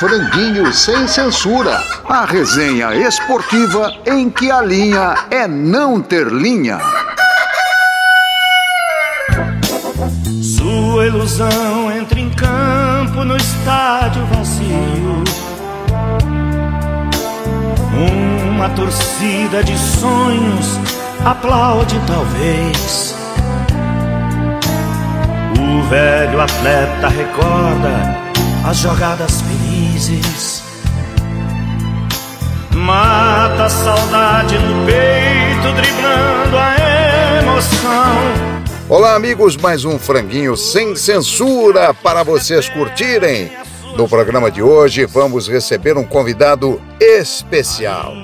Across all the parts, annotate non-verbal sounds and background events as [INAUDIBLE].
Franguinho sem censura. A resenha esportiva em que a linha é não ter linha. Sua ilusão entra em campo no estádio vazio. Uma torcida de sonhos aplaude talvez. O velho atleta recorda as jogadas Mata a saudade no peito, driblando a emoção. Olá, amigos, mais um franguinho sem censura para vocês curtirem. No programa de hoje vamos receber um convidado especial.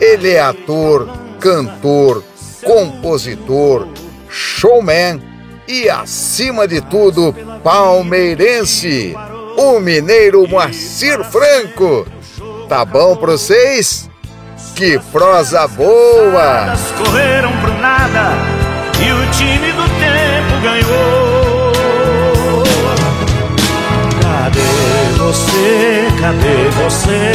Ele é ator, cantor, compositor, showman e, acima de tudo, palmeirense, o mineiro Moacir Franco. Tá bom pra vocês? Que prosa boa! Correram pro nada e o time do tempo ganhou. Cadê você? Cadê você?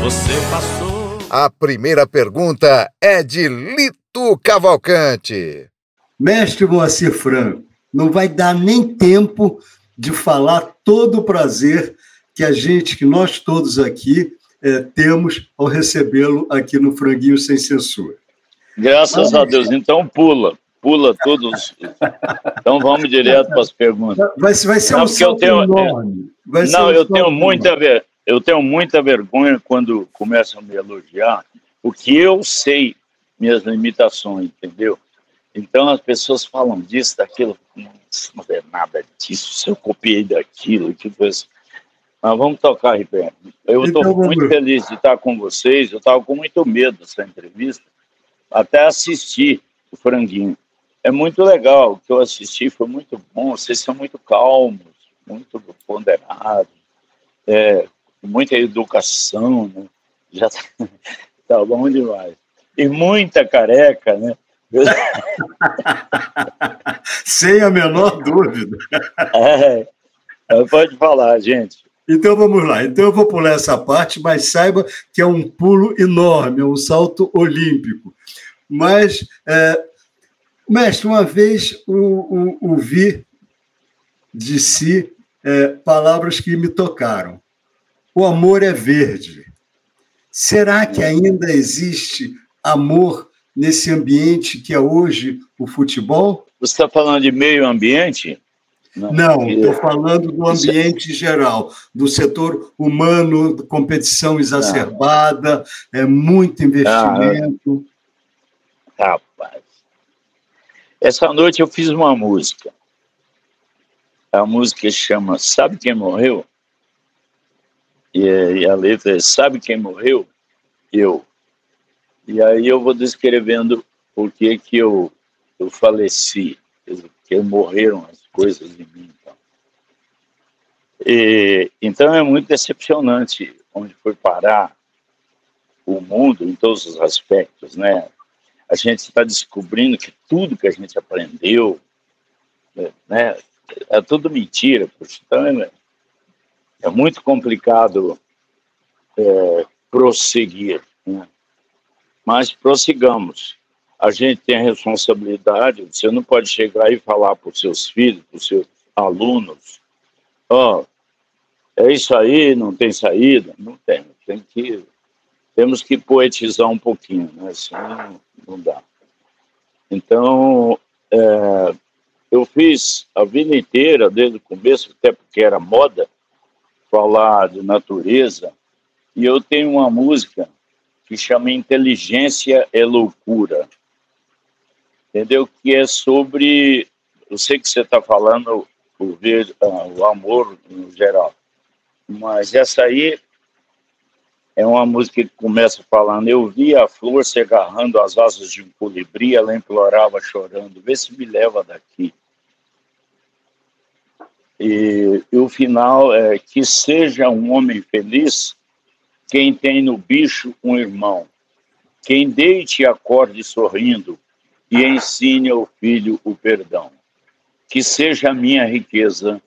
Você passou. A primeira pergunta é de Lito Cavalcante. Mestre Moacir Franco, não vai dar nem tempo de falar todo o prazer que a gente, que nós todos aqui é, temos ao recebê-lo aqui no Franguinho Sem Censura. Graças a Deus. Então pula, pula todos. Então vamos direto para as perguntas. Vai, vai ser não, um salto eu tenho, enorme. Vai não, eu tenho muita ver, eu tenho muita vergonha quando começam a me elogiar, porque eu sei minhas limitações, entendeu? Então as pessoas falam disso, daquilo, não é nada disso, se eu copiei daquilo, que coisa. Mas vamos tocar, Ribeiro. Eu estou então, muito feliz de estar com vocês. Eu estava com muito medo dessa entrevista, até assistir o Franguinho. É muito legal, o que eu assisti foi muito bom. Vocês são muito calmos, muito ponderados, é, muita educação, né? Já tá, [LAUGHS] tá bom demais. E muita careca, né? [LAUGHS] Sem a menor dúvida. É, pode falar, gente. Então vamos lá. Então eu vou pular essa parte, mas saiba que é um pulo enorme, é um salto olímpico. Mas, é, mestre, uma vez ouvi de si é, palavras que me tocaram. O amor é verde. Será que ainda existe amor nesse ambiente que é hoje o futebol? Você está falando de meio ambiente? Não, estou falando do ambiente geral, do setor humano, competição exacerbada, é muito investimento. Ah, rapaz, essa noite eu fiz uma música. A música chama Sabe Quem Morreu? E a letra é Sabe Quem Morreu? Eu. E aí eu vou descrevendo por que que eu, eu faleci, que morreram as coisas em mim. Então. E, então é muito decepcionante onde foi parar o mundo em todos os aspectos, né? A gente está descobrindo que tudo que a gente aprendeu, né, é tudo mentira. Então é, é muito complicado é, prosseguir. Né? Mas prossigamos. A gente tem a responsabilidade, você não pode chegar e falar para os seus filhos, para os seus alunos, ó, oh, é isso aí, não tem saída? Não tem, tem que, temos que poetizar um pouquinho, né? senão não dá. Então, é, eu fiz a vida inteira, desde o começo, até porque era moda, falar de natureza, e eu tenho uma música que chama Inteligência é Loucura. Entendeu? Que é sobre. Eu sei que você está falando o, ver, uh, o amor no geral, mas essa aí é uma música que começa falando: Eu vi a flor se agarrando às asas de um colibri, ela implorava chorando: Vê se me leva daqui. E, e o final é: Que seja um homem feliz quem tem no bicho um irmão, quem deite e acorde sorrindo e ensine ao filho o perdão. Que seja a minha riqueza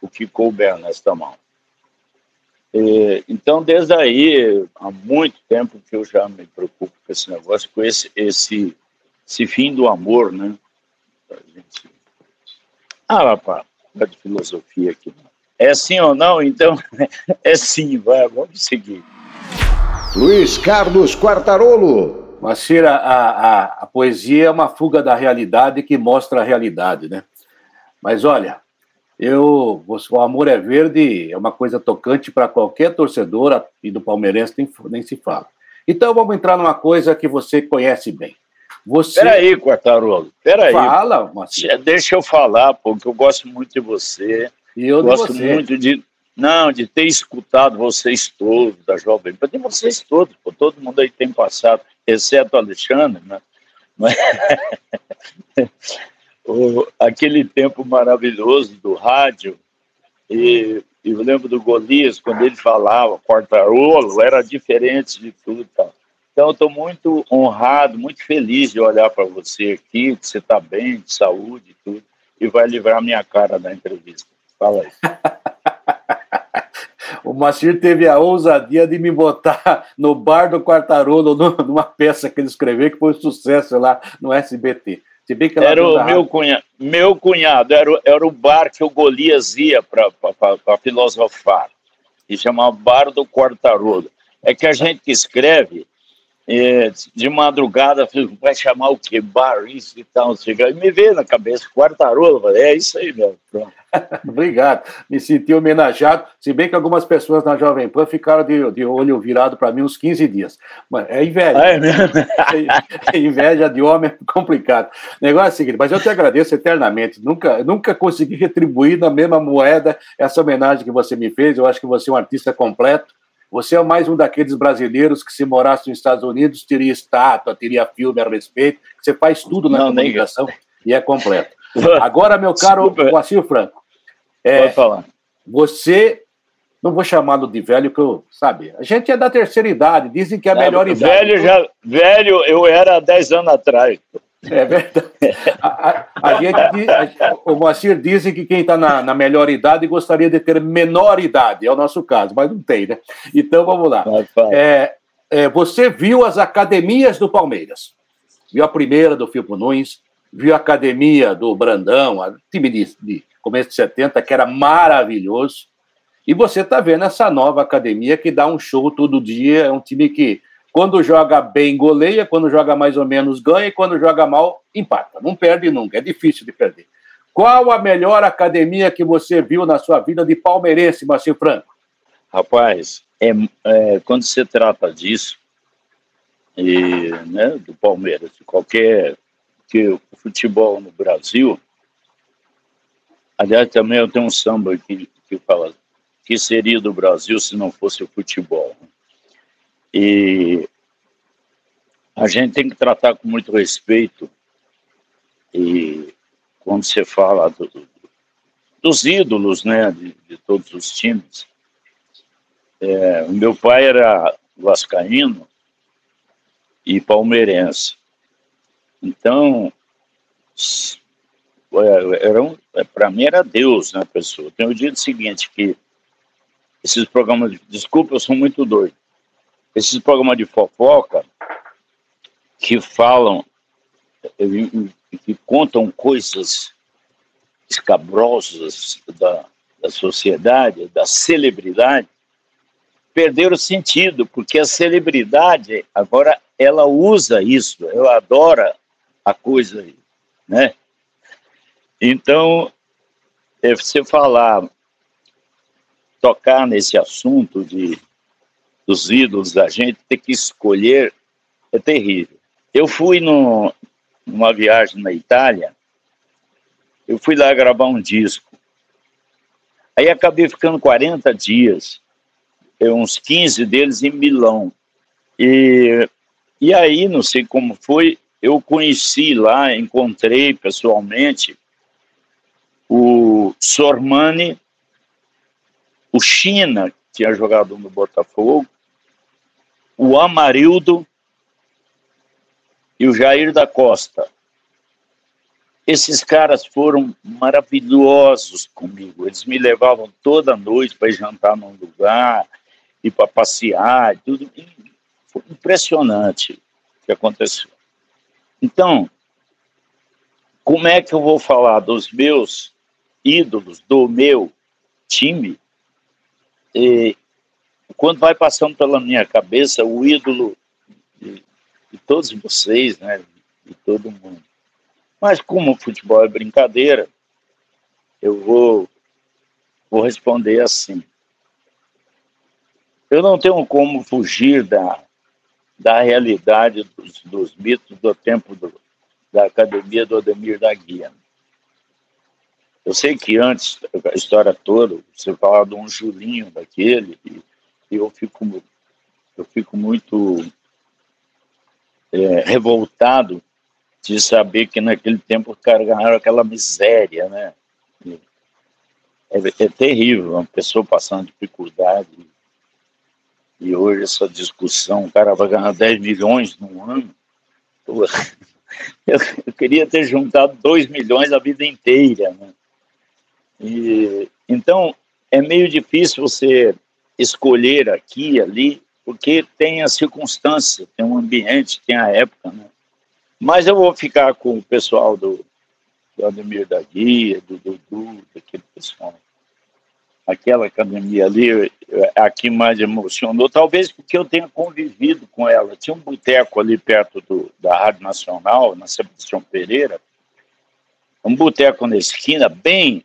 o que couber nesta mão. É, então, desde aí, há muito tempo que eu já me preocupo com esse negócio, com esse, esse, esse fim do amor, né? Gente... Ah, rapaz, é de filosofia aqui. É sim ou não? Então, [LAUGHS] é sim, vai, vamos seguir. Luiz Carlos Quartarolo. Macira, a, a, a poesia é uma fuga da realidade que mostra a realidade, né? Mas olha, eu, o amor é verde é uma coisa tocante para qualquer torcedor e do palmeirense nem, nem se fala. Então vamos entrar numa coisa que você conhece bem. Você... Peraí, Quartarolo, peraí. Fala, Marcelo. Deixa eu falar, porque eu gosto muito de você. E eu gosto de você. muito de. Não, de ter escutado vocês todos, da Jovem Pan, de vocês todos, pô, todo mundo aí tem passado, exceto o Alexandre, né? Mas... [LAUGHS] o, aquele tempo maravilhoso do rádio, e eu lembro do Golias, quando ele falava quartarolo, era diferente de tudo. Tá? Então, estou muito honrado, muito feliz de olhar para você aqui, que você está bem, de saúde e tudo, e vai livrar minha cara da entrevista. Fala aí. O Macir teve a ousadia de me botar [LAUGHS] no bar do Quartarolo, numa peça que ele escreveu, que foi um sucesso lá no SBT. Se bem que era o meu cunhado, meu cunhado, era, era o bar que o Golias ia para filosofar, e chamava Bar do Quartarolo. É que a gente que escreve, é, de madrugada, vai chamar o quê? Bar, isso e tal, e me veio na cabeça, Quartarolo, falei, é isso aí mesmo. [LAUGHS] Obrigado, me senti homenageado, se bem que algumas pessoas na Jovem Pan ficaram de, de olho virado para mim uns 15 dias. Mas é inveja. Ah, é, mesmo? [LAUGHS] é inveja de homem é [LAUGHS] complicado. O negócio é o seguinte, mas eu te agradeço eternamente. Nunca, nunca consegui retribuir na mesma moeda essa homenagem que você me fez. Eu acho que você é um artista completo. Você é mais um daqueles brasileiros que, se morasse nos Estados Unidos, teria estátua, teria filme a respeito. Você faz tudo na Não, comunicação e é completo. [LAUGHS] Agora, meu caro Guacil Franco, é, Pode falar. Você, não vou chamá-lo de velho, que eu, sabe, a gente é da terceira idade, dizem que é a melhor idade. Velho, já, velho, eu era 10 anos atrás. É verdade. A, a, a gente, a, o Moacir dizem que quem está na, na, melhor idade gostaria de ter menor idade, é o nosso caso, mas não tem, né? Então vamos lá. É, é, você viu as academias do Palmeiras, viu a primeira do Filpo Nunes, viu a academia do Brandão, a time de, de começo de 70, que era maravilhoso. E você está vendo essa nova academia que dá um show todo dia. É um time que, quando joga bem, goleia, quando joga mais ou menos, ganha, e quando joga mal, empata. Não perde nunca, é difícil de perder. Qual a melhor academia que você viu na sua vida de palmeirense, Marcinho Franco? Rapaz, é, é, quando se trata disso, e, né, do Palmeiras, de qualquer que o futebol no Brasil Aliás, também eu tenho um samba que, que fala que seria do Brasil se não fosse o futebol. E a gente tem que tratar com muito respeito e quando você fala do, dos ídolos, né, de, de todos os times. É, o meu pai era vascaíno e palmeirense. Então, é, era um, é, para mim era Deus, né, pessoa. Tem o dia seguinte que esses programas, de, desculpa, eu sou muito doido. Esses programas de fofoca que falam, que contam coisas escabrosas da, da sociedade, da celebridade, perderam sentido, porque a celebridade agora ela usa isso, ela adora a coisa, né? Então, é, você falar, tocar nesse assunto de, dos ídolos da gente, ter que escolher, é terrível. Eu fui no, numa viagem na Itália, eu fui lá gravar um disco. Aí acabei ficando 40 dias, uns 15 deles em Milão. E, e aí, não sei como foi, eu conheci lá, encontrei pessoalmente o Sormani, o China, que tinha jogado no Botafogo, o Amarildo e o Jair da Costa. Esses caras foram maravilhosos comigo. Eles me levavam toda noite para jantar num lugar ir para passear, tudo. Foi impressionante o que aconteceu. Então, como é que eu vou falar dos meus ídolos, do meu time, e, quando vai passando pela minha cabeça o ídolo de, de todos vocês, né, de todo mundo. Mas como o futebol é brincadeira, eu vou, vou responder assim. Eu não tenho como fugir da, da realidade dos, dos mitos do tempo do, da academia do Ademir da Guia. Eu sei que antes, a história toda, você falava de um Julinho daquele, e, eu, fico, eu fico muito é, revoltado de saber que naquele tempo carregaram aquela miséria, né? É, é, terrível, uma pessoa passando dificuldade. E hoje essa discussão, o cara vai ganhar 10 milhões no ano. [LAUGHS] Eu, eu queria ter juntado 2 milhões a vida inteira, né? E, então, é meio difícil você escolher aqui e ali, porque tem a circunstância, tem o ambiente, tem a época, né? Mas eu vou ficar com o pessoal do, do Ademir da Guia, do Dudu, daquele pessoal. Aquela academia ali, é a que mais emocionou, talvez porque eu tenha convivido com ela. Tinha um boteco ali perto do, da Rádio Nacional, na Sebastião Pereira, um boteco na esquina, bem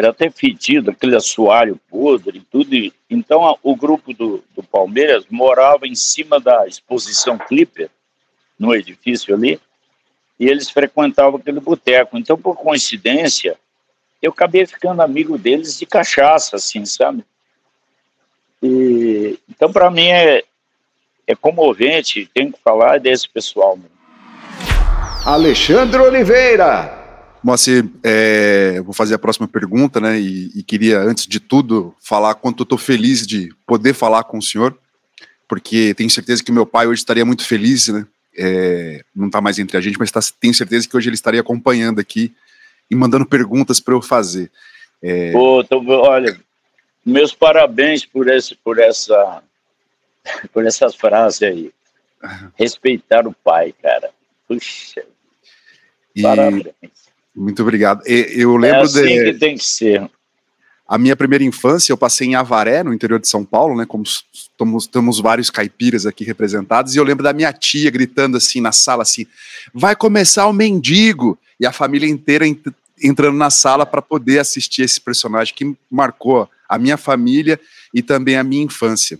era até fedido, aquele assoalho podre e tudo. Então, a, o grupo do, do, Palmeiras morava em cima da exposição Clipper, no edifício ali, e eles frequentavam aquele boteco. Então, por coincidência, eu acabei ficando amigo deles de cachaça, assim, sabe? E, então, para mim, é, é comovente, tenho que falar desse pessoal. Mesmo. Alexandre Oliveira. Moacir, é, vou fazer a próxima pergunta, né? E, e queria, antes de tudo, falar quanto eu estou feliz de poder falar com o senhor, porque tenho certeza que meu pai hoje estaria muito feliz, né? É, não está mais entre a gente, mas tá, tenho certeza que hoje ele estaria acompanhando aqui e mandando perguntas para eu fazer. É... Pô, tô, olha, meus parabéns por, esse, por essa [LAUGHS] por essas frases aí. Respeitar o pai, cara. Puxa. E... Parabéns. Muito obrigado. Eu lembro é assim de... que tem que ser. A minha primeira infância eu passei em Avaré, no interior de São Paulo, né? Como estamos, temos vários caipiras aqui representados, e eu lembro da minha tia gritando assim na sala assim: "Vai começar o mendigo!" E a família inteira ent entrando na sala para poder assistir esse personagem que marcou a minha família e também a minha infância.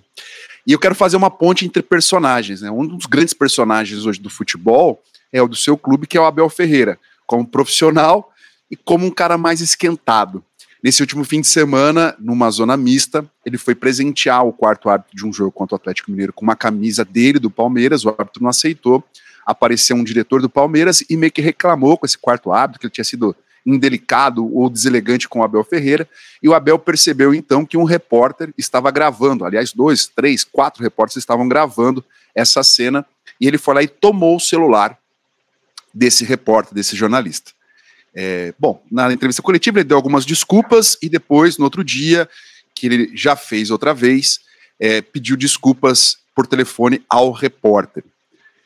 E eu quero fazer uma ponte entre personagens, né? Um dos grandes personagens hoje do futebol é o do seu clube, que é o Abel Ferreira como profissional e como um cara mais esquentado. Nesse último fim de semana, numa zona mista, ele foi presentear o quarto árbitro de um jogo contra o Atlético Mineiro com uma camisa dele do Palmeiras, o árbitro não aceitou. Apareceu um diretor do Palmeiras e meio que reclamou com esse quarto árbitro, que ele tinha sido indelicado ou deselegante com o Abel Ferreira, e o Abel percebeu então que um repórter estava gravando, aliás, dois, três, quatro repórteres estavam gravando essa cena, e ele foi lá e tomou o celular desse repórter, desse jornalista. É, bom, na entrevista coletiva ele deu algumas desculpas e depois, no outro dia, que ele já fez outra vez, é, pediu desculpas por telefone ao repórter.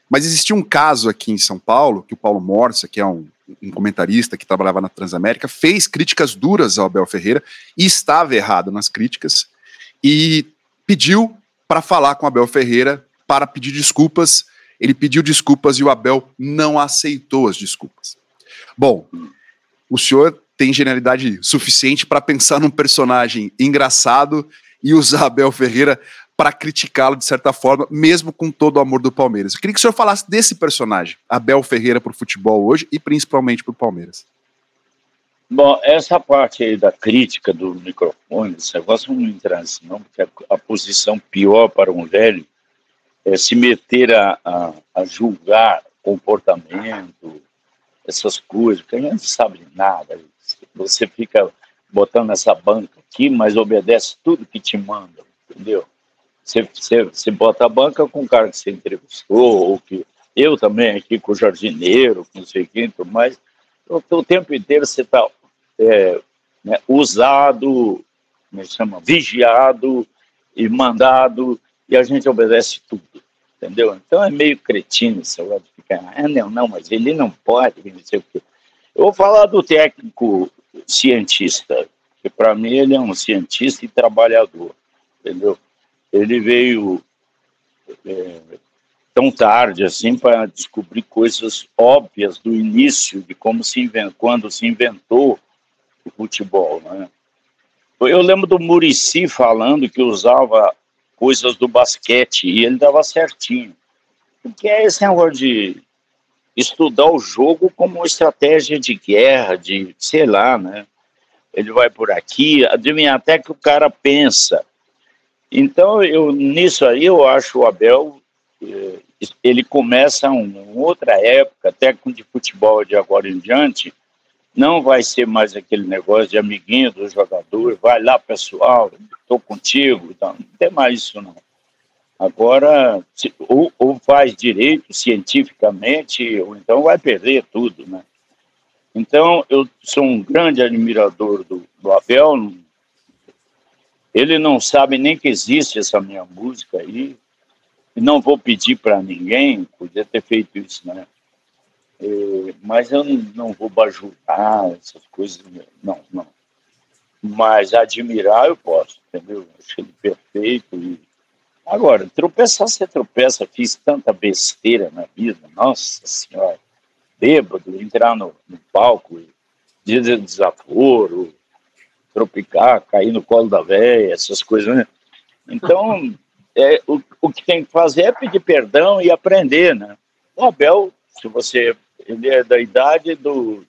Mas existia um caso aqui em São Paulo, que o Paulo Morsa, que é um, um comentarista que trabalhava na Transamérica, fez críticas duras ao Abel Ferreira e estava errado nas críticas e pediu para falar com Abel Ferreira para pedir desculpas ele pediu desculpas e o Abel não aceitou as desculpas. Bom, o senhor tem genialidade suficiente para pensar num personagem engraçado e usar Abel Ferreira para criticá-lo de certa forma, mesmo com todo o amor do Palmeiras. Eu queria que o senhor falasse desse personagem, Abel Ferreira, para o futebol hoje e principalmente para o Palmeiras. Bom, essa parte aí da crítica do microfone, esse negócio não entrar assim, não, porque a posição pior para um velho é, se meter a, a, a, julgar comportamento, essas coisas, que a gente não sabe nada. Você fica botando essa banca aqui, mas obedece tudo que te mandam, entendeu? Você, você, você bota a banca com o cara que você entrevistou, ou que eu também aqui com o jardineiro, com não sei quem, mas o, o tempo inteiro você está é, né, usado, como é chama, vigiado, e mandado, e a gente obedece tudo, entendeu? Então é meio cretino esse negócio de ficar, ah, não, não, mas ele não pode, não sei o quê. Eu vou falar do técnico cientista, que para mim ele é um cientista e trabalhador, entendeu? Ele veio é, tão tarde assim para descobrir coisas óbvias do início de como se inventou, quando se inventou o futebol, né? Eu lembro do Murici falando que usava coisas do basquete e ele dava certinho. Porque é esse negócio de estudar o jogo como estratégia de guerra, de sei lá, né? Ele vai por aqui, adivinha até que o cara pensa. Então, eu nisso aí eu acho o Abel eh, ele começa uma outra época, até com de futebol de agora em diante, não vai ser mais aquele negócio de amiguinho do jogador, vai lá pessoal, estou contigo, então, não tem mais isso não. Agora, ou, ou, faz direito cientificamente, ou então vai perder tudo, né? Então, eu sou um grande admirador do, do Abel. Ele não sabe nem que existe essa minha música aí. E não vou pedir para ninguém, podia ter feito isso, né? É, mas eu não, não vou bajular essas coisas, não, não. Mas admirar eu posso, entendeu? Acho ele perfeito. E... Agora, tropeçar, você tropeça, fiz tanta besteira na vida, nossa senhora. Bêbado, entrar no, no palco, dizer desaforo, tropicar, cair no colo da véia, essas coisas, né? Então, [LAUGHS] é, o, o que tem que fazer é pedir perdão e aprender, né? O Abel, se você ele é da idade do,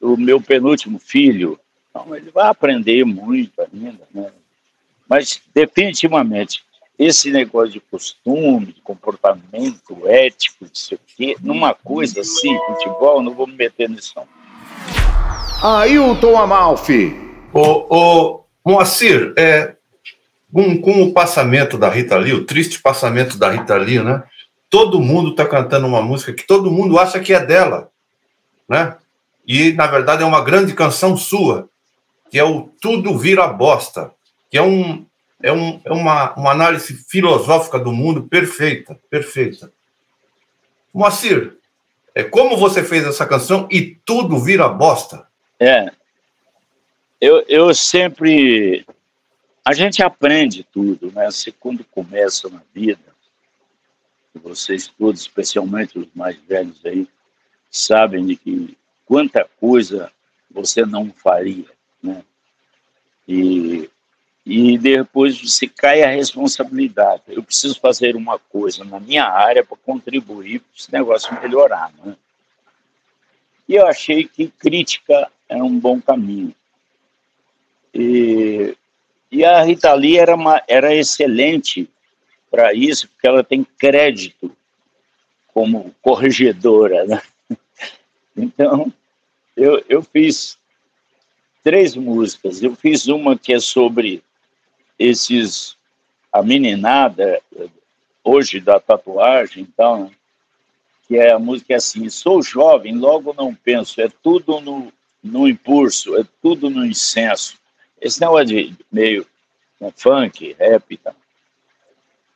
do meu penúltimo filho. Então, ele vai aprender muito ainda, né? Mas, definitivamente, esse negócio de costume, de comportamento ético, de sei o quê, numa coisa assim, futebol, não vou me meter nisso não. Ailton Amalfi. Ô, ô, Moacir, é, com, com o passamento da Rita Lee, o triste passamento da Rita Lee, né? Todo mundo está cantando uma música que todo mundo acha que é dela, né? E na verdade é uma grande canção sua, que é o Tudo Vira Bosta, que é um é, um, é uma, uma análise filosófica do mundo perfeita, perfeita. Moacir, é como você fez essa canção e tudo vira bosta? É, eu, eu sempre a gente aprende tudo, né? Você quando começa na vida vocês todos, especialmente os mais velhos aí, sabem de que quanta coisa você não faria, né? E, e depois você cai a responsabilidade. Eu preciso fazer uma coisa na minha área para contribuir para esse negócio melhorar, né? E eu achei que crítica era um bom caminho. E, e a Rita Lee era, uma, era excelente para isso, porque ela tem crédito como corregedora. Né? Então, eu, eu fiz três músicas. Eu fiz uma que é sobre esses a meninada hoje da tatuagem então que é a música é assim sou jovem logo não penso é tudo no, no impulso é tudo no incenso esse negócio de meio né, funk rap e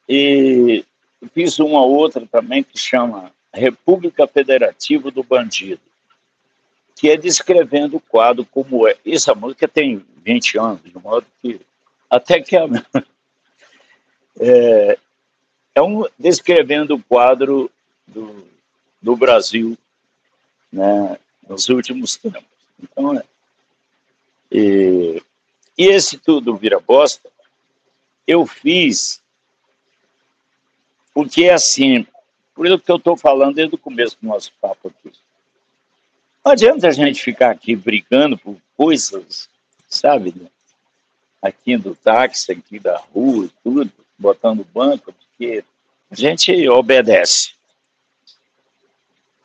e fiz uma outra também que chama República Federativa do Bandido, que é descrevendo o quadro como é. Essa música tem 20 anos, de modo que até que é, [LAUGHS] é, é um, descrevendo o quadro do, do Brasil né, nos últimos tempos. Então, é, e, e esse tudo vira bosta, eu fiz porque, assim, por isso que eu estou falando desde o começo do nosso papo aqui. Não adianta a gente ficar aqui brigando por coisas, sabe? Né? Aqui do táxi, aqui da rua, tudo, botando banco, porque a gente obedece.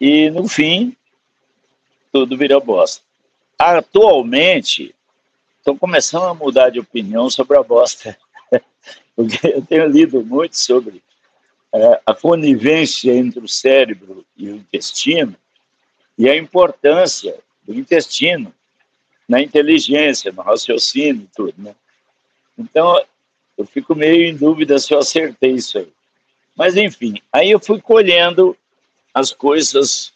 E, no fim, tudo vira bosta. Atualmente, estou começando a mudar de opinião sobre a bosta. [LAUGHS] Porque eu tenho lido muito sobre é, a conivência entre o cérebro e o intestino e a importância do intestino na inteligência, no raciocínio e tudo, né? Então, Eu fico meio em dúvida se eu acertei isso aí. Mas, enfim, aí eu fui colhendo as coisas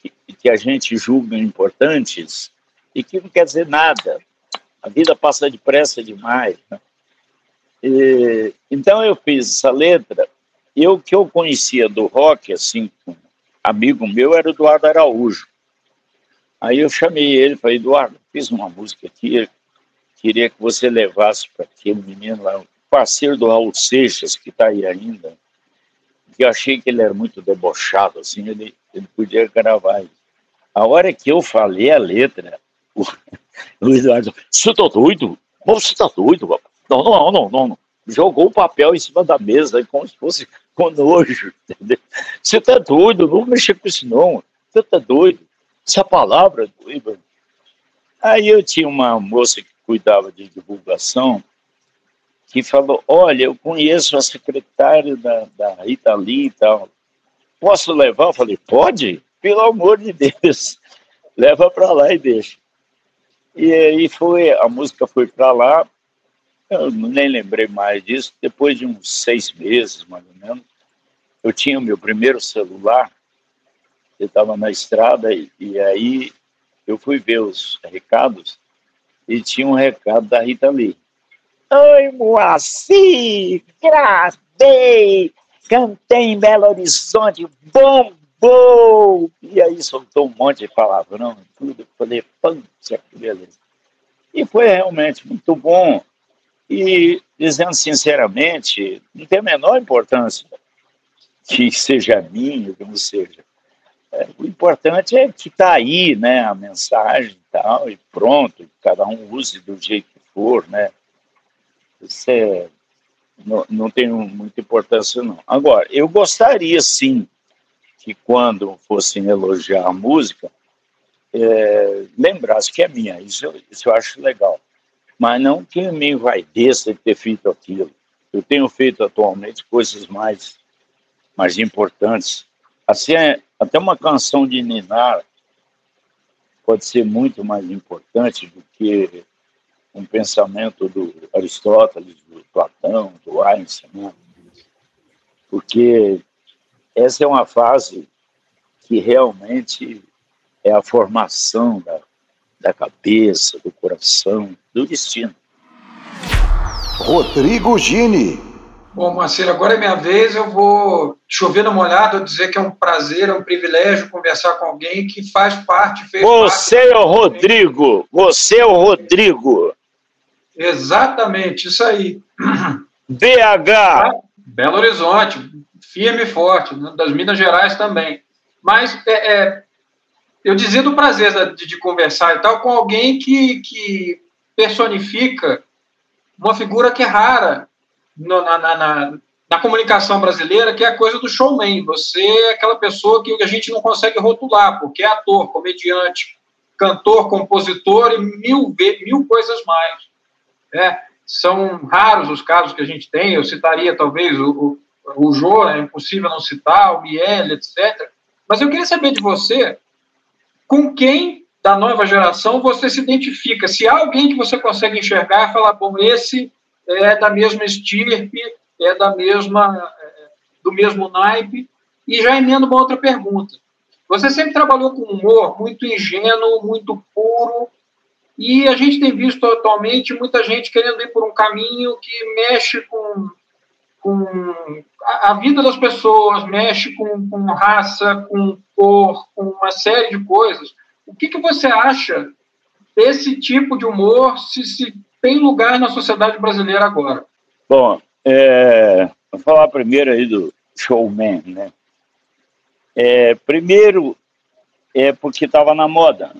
que, que a gente julga importantes e que não quer dizer nada. A vida passa depressa demais. Né? E, então eu fiz essa letra. E o que eu conhecia do rock, assim, um amigo meu, era o Eduardo Araújo. Aí eu chamei ele, falei, Eduardo, fiz uma música aqui, queria que você levasse para aquele menino lá, parceiro do Raul Seixas, que está aí ainda, que eu achei que ele era muito debochado, assim, ele, ele podia gravar. A hora que eu falei a letra, o, [LAUGHS] o Eduardo, você tá doido? Você tá doido? Não, não, não, não, não. Jogou o papel em cima da mesa, como se fosse com nojo, entendeu? Você tá doido, não mexer com isso não. Você tá doido. Essa palavra é doida. Aí eu tinha uma moça que cuidava de divulgação, que falou: Olha, eu conheço a secretária da, da Rita Lee e tal. Posso levar? Eu falei: Pode, pelo amor de Deus, [LAUGHS] leva para lá e deixa. E aí foi, a música foi para lá, eu nem lembrei mais disso. Depois de uns seis meses, mais ou menos, eu tinha o meu primeiro celular, eu estava na estrada, e, e aí eu fui ver os recados e tinha um recado da Rita Lee. Oi, Moacir, gravei, cantei em Belo Horizonte, bombou! E aí soltou um monte de palavrão, tudo. Eu falei, que beleza. E foi realmente muito bom. E, dizendo sinceramente, não tem a menor importância que seja minha, que não seja. É, o importante é que está aí, né, a mensagem e tal, e pronto, cada um use do jeito que for, né. Isso é, não, não tem muita importância, não. Agora, eu gostaria, sim, que quando fossem elogiar a música, é, lembrasse que é minha, isso, isso eu acho legal. Mas não que me envaideça de ter feito aquilo. Eu tenho feito atualmente coisas mais, mais importantes. Assim, é, até uma canção de Ninar pode ser muito mais importante do que um pensamento do Aristóteles, do Platão, do Einstein, né? porque essa é uma fase que realmente é a formação da, da cabeça, do coração, do destino. Rodrigo Gini. Bom, Marcelo, agora é minha vez. Eu vou chover na molhada, dizer que é um prazer, é um privilégio conversar com alguém que faz parte. Fez Você parte é o Rodrigo. Você é o Rodrigo. Exatamente, isso aí. BH. Belo Horizonte, firme e forte, né, das Minas Gerais também. Mas é, é, eu dizia do prazer de, de, conversar e tal com alguém que, que personifica uma figura que é rara no, na, na, na, na, comunicação brasileira, que é a coisa do showman. Você é aquela pessoa que a gente não consegue rotular, porque é ator, comediante, cantor, compositor e mil, mil coisas mais. É, são raros os casos que a gente tem. Eu citaria talvez o, o, o Jô, é impossível não citar, o Miele, etc. Mas eu queria saber de você com quem da nova geração você se identifica. Se há alguém que você consegue enxergar falar, bom, esse é da mesma estirpe, é da mesma, é, do mesmo naipe. E já emendo uma outra pergunta. Você sempre trabalhou com humor muito ingênuo, muito puro, e a gente tem visto atualmente muita gente querendo ir por um caminho que mexe com, com a, a vida das pessoas, mexe com, com, raça, com cor, com uma série de coisas. O que, que você acha desse tipo de humor, se, se tem lugar na sociedade brasileira agora? Bom, é, vou falar primeiro aí do showman, né? É, primeiro, é porque estava na moda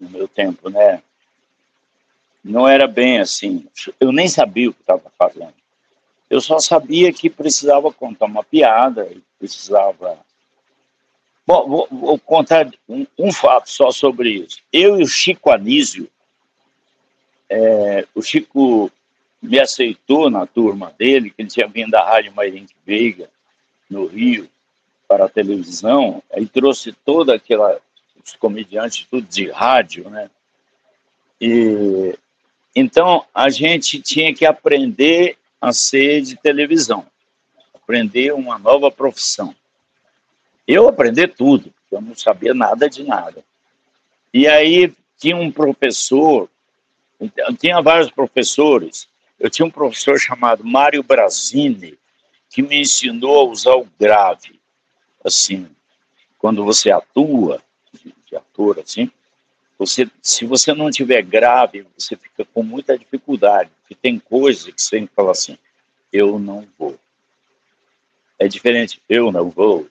no meu tempo, né? Não era bem assim. Eu nem sabia o que estava fazendo. Eu só sabia que precisava contar uma piada, precisava. Bom, vou, vou contar um, um, fato só sobre isso. Eu e o Chico Anísio, é, o Chico me aceitou na turma dele, que ele tinha vindo da Rádio Mairink Veiga, no Rio, para a televisão, aí trouxe toda aquela os comediantes tudo de rádio, né? E então a gente tinha que aprender a ser de televisão, aprender uma nova profissão. Eu aprendi tudo, eu não sabia nada de nada. E aí tinha um professor, tinha vários professores. Eu tinha um professor chamado Mário Brasini, que me ensinou a usar o grave. Assim, quando você atua, de, ator assim, você, se você não tiver grave, você fica com muita dificuldade, porque tem coisas que você tem que falar assim, eu não vou. É diferente, eu não vou.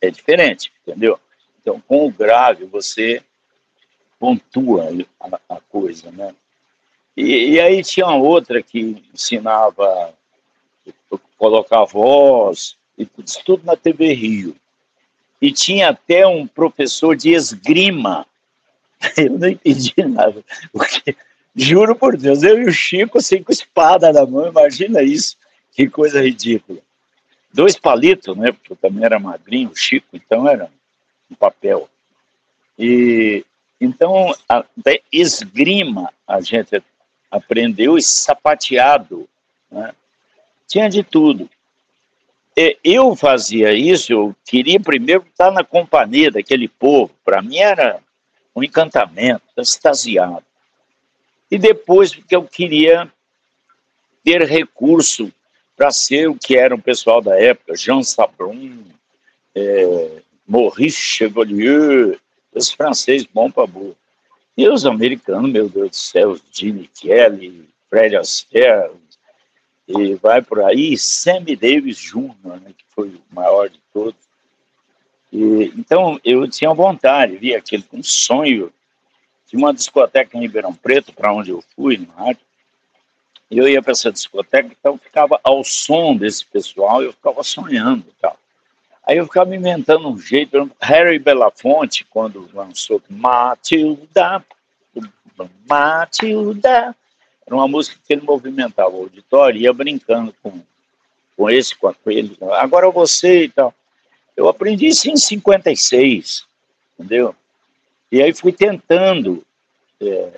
É diferente, entendeu? Então, com o grave, você pontua a, a coisa, né? E, e, aí tinha outra que ensinava colocar voz, e tudo, tudo na TV Rio. E tinha até um professor de esgrima. [LAUGHS] Eu não entendi nada, porque, juro por Deus, eu e o Chico assim com espada na mão, imagina isso, que coisa ridícula. Dois palitos, né, porque eu também era magrinho, o Chico, então era um papel. E então, a, esgrima a gente aprendeu e sapateado, né? tinha de tudo. Eu fazia isso, eu queria primeiro estar na companhia daquele povo, para mim era um encantamento, extasiado. E depois, porque eu queria ter recurso para ser o que era o pessoal da época, Jean Sabron, é, Maurice Chevalier, os franceses bom para burro. E os americanos, meu Deus do céu, Gene Kelly, Fred Astaire, e vai por aí, Sammy Davis Jr., né, que foi o maior de todos. E, então, eu tinha vontade, via aquele um sonho de uma discoteca em Ribeirão Preto, para onde eu fui, no rádio. E eu ia para essa discoteca, então ficava ao som desse pessoal, eu ficava sonhando e tal. Aí eu ficava inventando um jeito. Harry Belafonte, quando lançou Matilda, Matilda, era uma música que ele movimentava o auditório, ia brincando com, com esse, com aquele. Agora você e tal. Eu aprendi isso em 56, entendeu? E aí fui tentando é,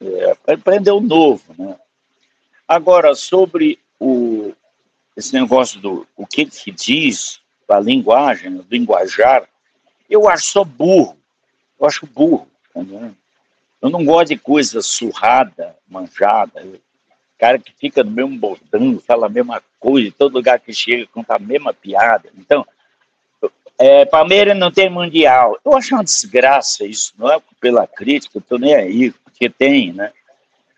é, aprender o novo, né? Agora, sobre o, esse negócio do o que que diz, da linguagem, do linguajar, eu acho só burro. Eu acho burro. Entendeu? Eu não gosto de coisa surrada, manjada. Cara que fica no mesmo bordão, fala a mesma coisa, todo lugar que chega conta a mesma piada. Então, é, Palmeiras não tem mundial. Eu acho uma desgraça isso, não é pela crítica, eu tô nem aí, porque tem, né?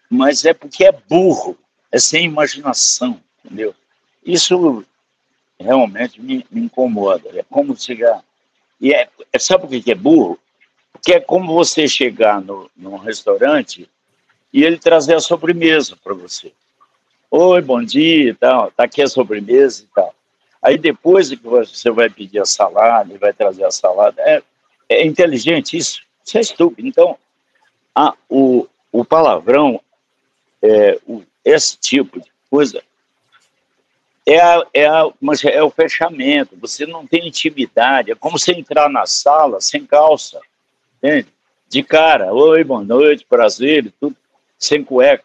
Mas é porque é burro, é sem imaginação, entendeu? Isso realmente me, me incomoda. É como chegar. E é, é, sabe por que é burro? Porque é como você chegar no, num restaurante e ele trazer a sobremesa para você. Oi, bom dia e tal, tá aqui a sobremesa e tal. Aí depois que você vai pedir a salada vai trazer a salada, é, é inteligente isso? Isso é estúpido. Então, a, o, o palavrão, é, o, esse tipo de coisa, é, a, é, a, mas é o fechamento, você não tem intimidade, é como você entrar na sala sem calça, entende? De cara, oi, boa noite, prazer, tudo, sem cueca.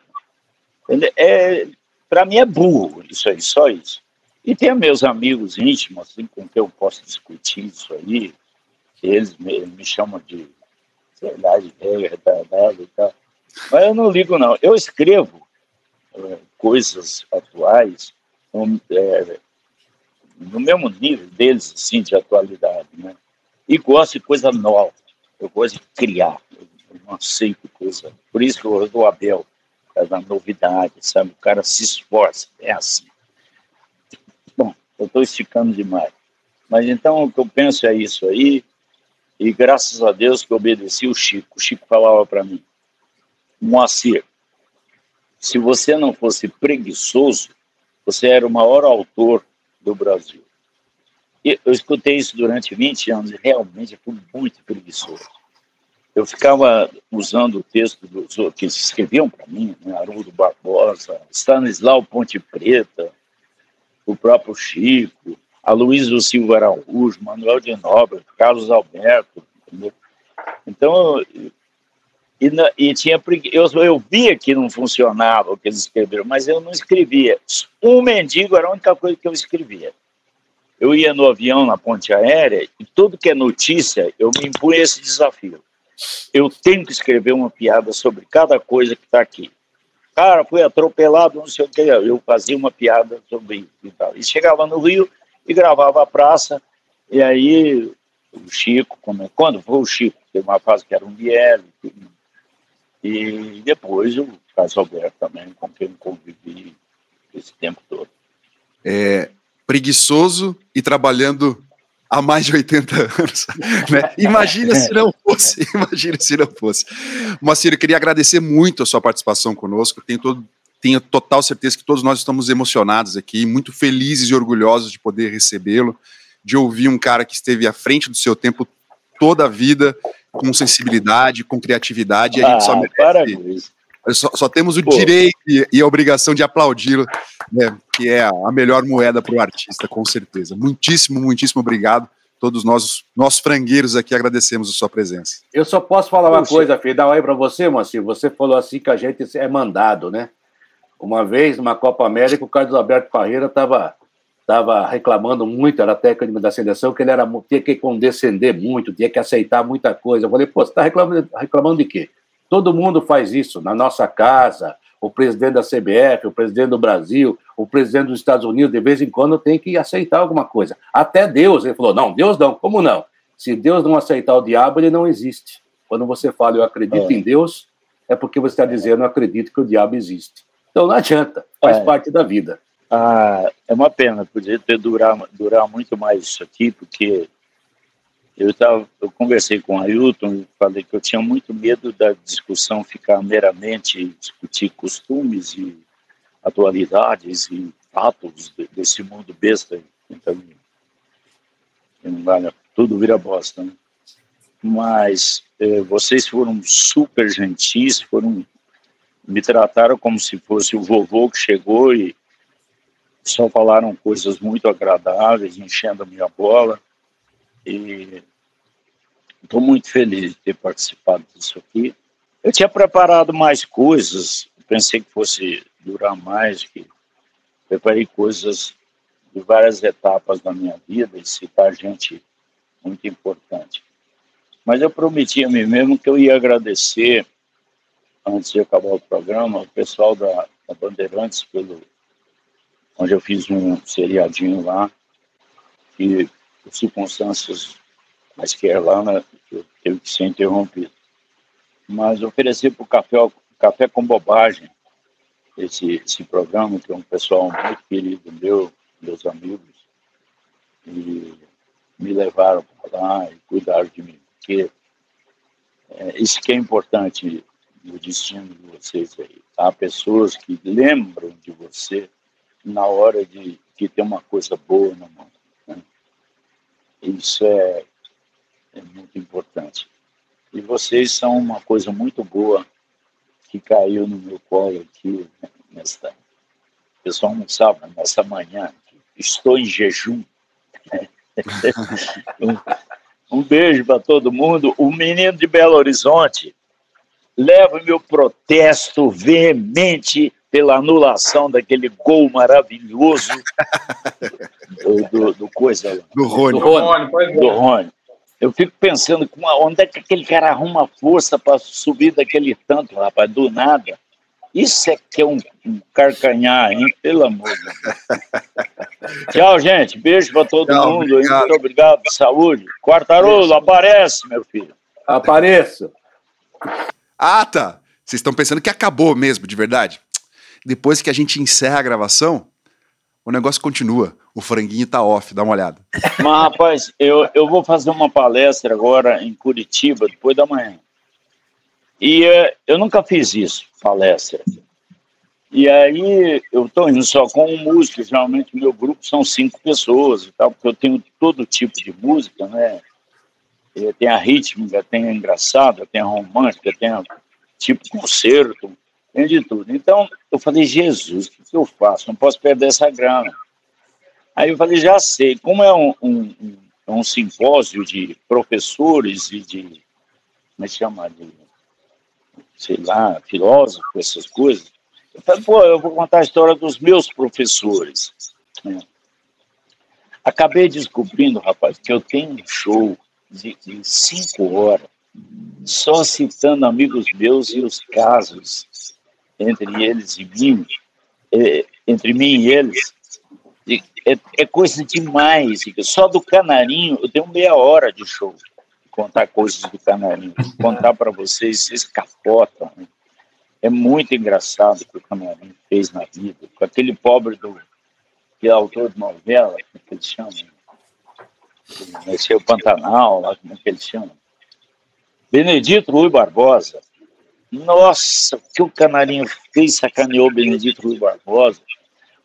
É, Para mim é burro isso aí, só isso. E tem meus amigos íntimos, assim, com quem eu posso discutir isso aí, eles me, me chamam de, sei lá, de velho, retardado e tal. Mas eu não ligo, não. Eu escrevo é, coisas atuais, no, é, no mesmo nível deles, assim, de atualidade, né? E gosto de coisa nova, eu gosto de criar, eu, não aceito coisa. Por isso que eu gosto do Abel, da novidade, sabe? O cara se esforça, é assim. Eu estou esticando demais. Mas então o que eu penso é isso aí, e graças a Deus que eu obedeci o Chico. O Chico falava para mim, Moacir, se você não fosse preguiçoso, você era o maior autor do Brasil. E eu escutei isso durante 20 anos e realmente fui muito preguiçoso. Eu ficava usando o texto dos que escreviam para mim, né? Haroldo Barbosa, Stanislau Ponte Preta, o próprio Chico, a Luísa Silva Araújo, Manuel de Nobre, Carlos Alberto, entendeu? Então, E, na, e tinha eu, eu via que não funcionava o que eles escreveram, mas eu não escrevia. Um mendigo era a única coisa que eu escrevia. Eu ia no avião, na ponte aérea, e tudo que é notícia, eu me impunha esse desafio. Eu tenho que escrever uma piada sobre cada coisa que está aqui. Cara, foi atropelado, não sei o que. Eu fazia uma piada sobre isso e tal. E chegava no Rio e gravava a praça, e aí o Chico, quando foi o Chico, teve uma fase que era um Biel, e depois o Carlos Alberto também, com quem convivi esse tempo todo. É, preguiçoso e trabalhando há mais de 80 anos. [LAUGHS] Né? Imagina se não fosse, [LAUGHS] imagina se não fosse. Moacir, eu queria agradecer muito a sua participação conosco. Tenho, todo, tenho total certeza que todos nós estamos emocionados aqui, muito felizes e orgulhosos de poder recebê-lo, de ouvir um cara que esteve à frente do seu tempo toda a vida, com sensibilidade, com criatividade, e a gente só ah, merece. Só, só, temos o Pô. direito e, a obrigação de aplaudi-lo, né, que é a melhor moeda para o artista, com certeza. Muitíssimo, muitíssimo obrigado. Todos nós, nossos frangueiros aqui, agradecemos a sua presença. Eu só posso falar uma coisa, filho, dá um aí para você, Moacir. Você falou assim que a gente é mandado, né? Uma vez, numa Copa América, o Carlos Alberto Parreira estava estava reclamando muito, era técnico da seleção, que ele era, tinha que condescender muito, tinha que aceitar muita coisa. Eu falei, pô, você está reclamando, reclamando de quê? Todo mundo faz isso na nossa casa. O presidente da CBF, o presidente do Brasil, o presidente dos Estados Unidos, de vez em quando tem que aceitar alguma coisa. Até Deus, ele falou: não, Deus não, como não? Se Deus não aceitar o diabo, ele não existe. Quando você fala eu acredito é. em Deus, é porque você está dizendo eu acredito que o diabo existe. Então não adianta, faz é. parte da vida. Ah, é uma pena, podia ter durar, durar muito mais isso aqui, porque eu, tava, eu conversei com o Ailton e falei que eu tinha muito medo da discussão ficar meramente discutir costumes e atualidades e fatos desse mundo besta. Então, tudo vira bosta. Né? Mas eh, vocês foram super gentis, foram me trataram como se fosse o vovô que chegou e só falaram coisas muito agradáveis, enchendo a minha bola. Estou muito feliz de ter participado disso aqui. Eu tinha preparado mais coisas, pensei que fosse durar mais, que preparei coisas de várias etapas da minha vida e citar gente muito importante. Mas eu prometi a mim mesmo que eu ia agradecer, antes de acabar o programa, o pessoal da, da Bandeirantes pelo onde eu fiz um seriadinho lá, e circunstâncias mais que eu teve que ser interrompido. Mas oferecer para o café, café com Bobagem, esse, esse programa, que é um pessoal muito querido meu, meus amigos, e me levaram para lá e cuidaram de mim. Porque é, isso que é importante no destino de vocês aí. Há pessoas que lembram de você na hora de que tem uma coisa boa na mão. Isso é, é muito importante. E vocês são uma coisa muito boa que caiu no meu colo aqui nesta. Pessoal não sabe, nessa manhã, estou em jejum. [LAUGHS] um, um beijo para todo mundo. O menino de Belo Horizonte leva meu protesto veemente pela anulação daquele gol maravilhoso [LAUGHS] do, do, do coisa do Rony. Do Rony, do Rony. Eu fico pensando onde é que aquele cara arruma força para subir daquele tanto, rapaz, do nada. Isso é que é um, um carcanhar, hein? Pelo amor de Deus. [LAUGHS] Tchau, gente. Beijo para todo Tchau, mundo. Obrigado. Muito obrigado. Saúde. Quartarolo, aparece, meu filho. Apareço. Ah, tá. Vocês estão pensando que acabou mesmo, de verdade? Depois que a gente encerra a gravação, o negócio continua. O franguinho tá off, dá uma olhada. [LAUGHS] Mas, rapaz, eu, eu vou fazer uma palestra agora em Curitiba, depois da manhã. E uh, eu nunca fiz isso, palestra. E aí eu estou indo só com um músico, geralmente meu grupo são cinco pessoas e tal, porque eu tenho todo tipo de música, né? Tem a rítmica, tem a engraçada, tem a romântica, tem a tipo concerto, tem de tudo. Então, eu falei, Jesus, o que, eu faço? Não posso perder essa grana. Aí eu falei, já sei, como é um, um, um simpósio de professores e de, como é que chama, de sei lá, filósofo, essas coisas. Eu falei, pô, eu vou contar a história dos meus professores. É. Acabei descobrindo, rapaz, que eu tenho um show de, de cinco horas, só citando amigos meus e os casos entre eles e mim, é, entre mim e eles, é, é, coisa demais. Só do Canarinho, eu tenho meia hora de show. Contar coisas do Canarinho. Contar para vocês, vocês capotam. Né? É muito engraçado o que o Canarinho fez na vida. Com aquele pobre do que é autor de novela, como é que ele chama? Mexeu Pantanal, lá como é que ele chama? Benedito Rui Barbosa. Nossa, que o Canarinho fez sacaneou Benedito Rui Barbosa.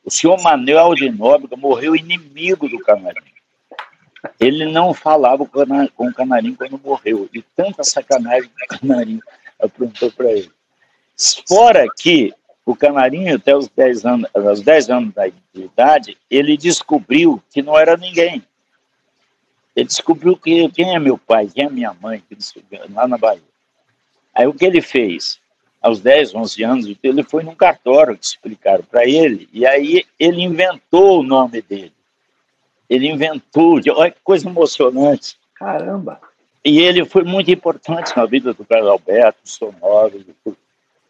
O senhor Manuel de Nóbrega morreu inimigo do Canarinho. Ele não falava com o Canarinho quando morreu. E tanta sacanagem que o Canarinho aprontou para ele. Fora que o Canarinho, até os 10 anos, aos 10 anos da idade, ele descobriu que não era ninguém. Ele descobriu que, quem é meu pai, quem é minha mãe, lá na Bahia. Aí o que ele fez? Aos 10, 11 anos, ele foi num cartório que explicaram para ele, e aí ele inventou o nome dele. Ele inventou, olha que coisa emocionante. Caramba! E ele foi muito importante na vida do Carlos Alberto, sonoro,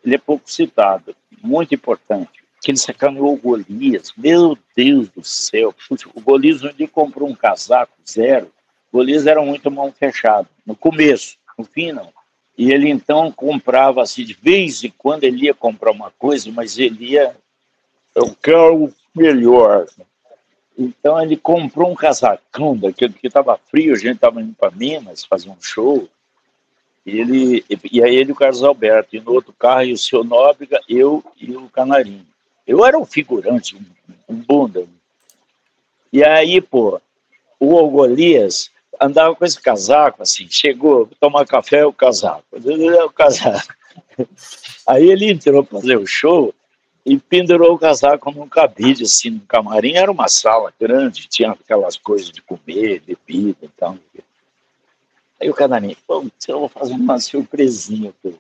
ele é pouco citado, muito importante. Que ele sacaneou o Golias, meu Deus do céu. O Golias um dia comprou um casaco zero. O Golias era muito mão fechado, no começo, no fim não. E ele então comprava assim, de vez em quando ele ia comprar uma coisa, mas ele ia, eu quero melhor. Então ele comprou um casacão daquele que estava frio, a gente estava indo para Minas fazer um show. E, ele, e aí ele e o Carlos Alberto, e no outro carro, e o seu Nóbrega, eu e o Canarinho. Eu era um figurante, um, um bunda. E aí, pô, o Golias andava com esse casaco, assim, chegou, tomar café, o casaco, [LAUGHS] o casaco. Aí ele entrou para fazer o show e pendurou o casaco num cabide, assim, no camarim. Era uma sala grande, tinha aquelas coisas de comer, bebida e tal. Aí o canarinho, putz, eu vou fazer uma surpresinha pro,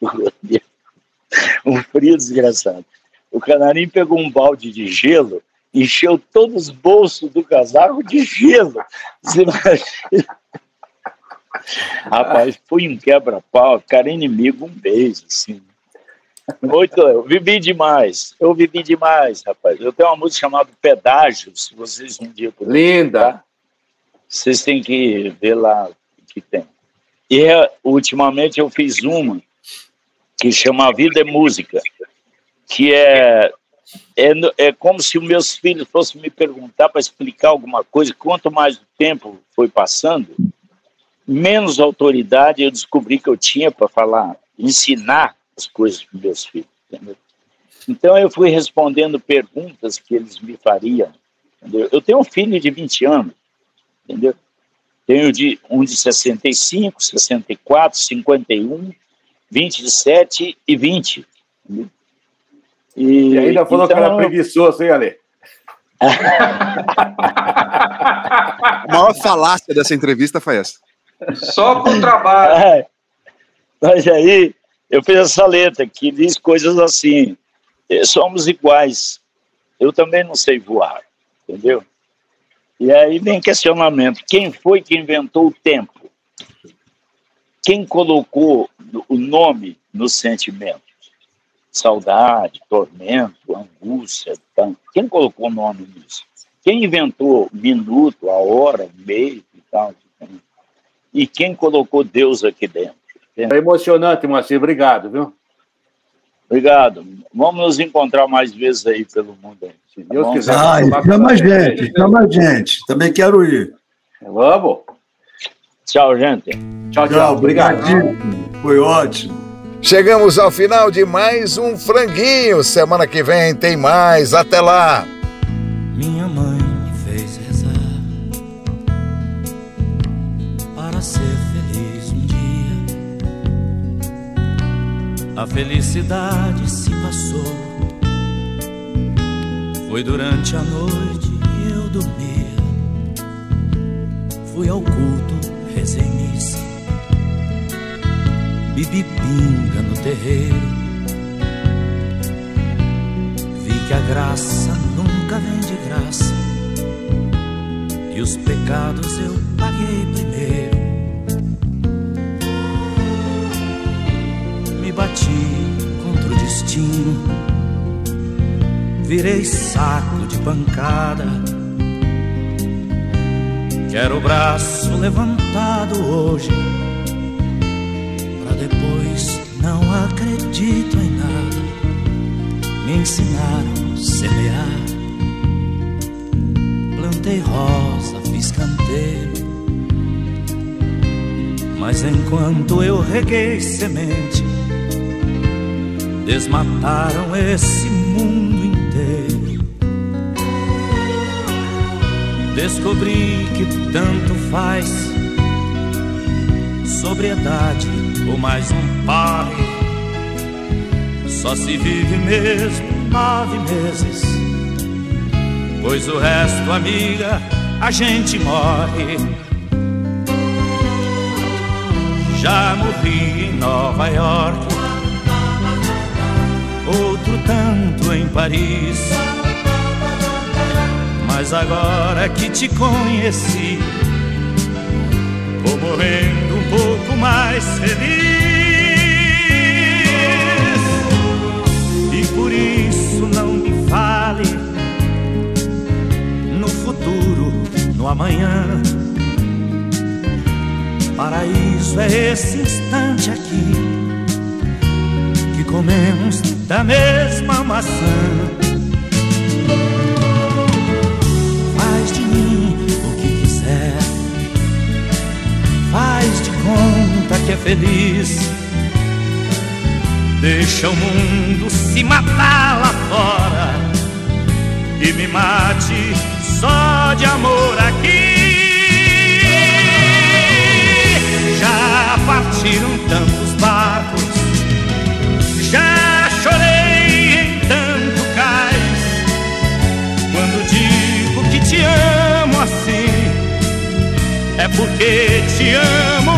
[LAUGHS] Um frio desgraçado. O canarinho pegou um balde de gelo, encheu todos os bolsos do casaco de gelo. Você imagina? Rapaz, foi um quebra-pau, cara inimigo, um beijo, assim. Muito, eu vivi demais, eu vivi demais, rapaz. Eu tenho uma música chamada Pedágio, se vocês um dia puderem. Linda! Tá? Vocês têm que ver lá que tem. E é, ultimamente eu fiz uma que chama A Vida é Música, que é, é, é como se os meus filhos fossem me perguntar para explicar alguma coisa. Quanto mais o tempo foi passando, menos autoridade eu descobri que eu tinha para falar, ensinar as coisas para meus filhos. Entendeu? Então eu fui respondendo perguntas que eles me fariam. Entendeu? Eu tenho um filho de 20 anos, entendeu? Tenho de, um de 65, 64, 51, 27 e 20. E, e ainda falou então, que era então, preguiçoso, hein, Ale? A maior falácia dessa entrevista foi essa. Só por trabalho. [LAUGHS] É, mas aí eu fiz essa letra que diz coisas assim: eh, somos iguais. Eu também não sei voar, entendeu? E aí vem questionamento: quem foi que inventou o tempo? Quem colocou o nome nos sentimentos? Saudade, tormento, angústia. Então, quem colocou o nome nisso? Quem inventou minuto, a hora, meio e tal? E quem colocou Deus aqui dentro? É emocionante, Moacir. Obrigado, viu? Obrigado. Vamos nos encontrar mais vezes aí pelo mundo. Aí. Se Deus tá quiser. Ah, chama a gente, chama a gente. Também quero ir. Vamos. Tchau, gente. Tchau, tchau. tchau obrigado. Foi ótimo. Chegamos ao final de mais um franguinho. Semana que vem tem mais. Até lá. Minha mãe me fez rezar para ser feliz um dia. A felicidade se passou. Foi durante a noite e eu dormia. Fui ao culto, rezei missa bebi pinga no terreiro. Vi que a graça nunca vem de graça. E os pecados eu paguei primeiro. Me bati contra o destino. Virei saco de pancada. Quero o braço levantado hoje acredito em nada. Me ensinaram a semear. Plantei rosa, fiz canteiro. Mas enquanto eu reguei semente, desmataram esse mundo inteiro. Descobri que tanto faz sobriedade ou mais um pai. Só se vive mesmo nove meses, pois o resto, amiga, a gente morre. Já morri em Nova York, outro tanto em Paris. Mas agora que te conheci, vou morrendo um pouco mais feliz. Amanhã. Paraíso é esse instante aqui que comemos da mesma maçã. faz de conta que é feliz. Deixa o mundo se matar lá fora e me mate só de amor aqui. Já partiram tantos barcos, já chorei em tanto cais. Quando digo que te amo assim é porque te amo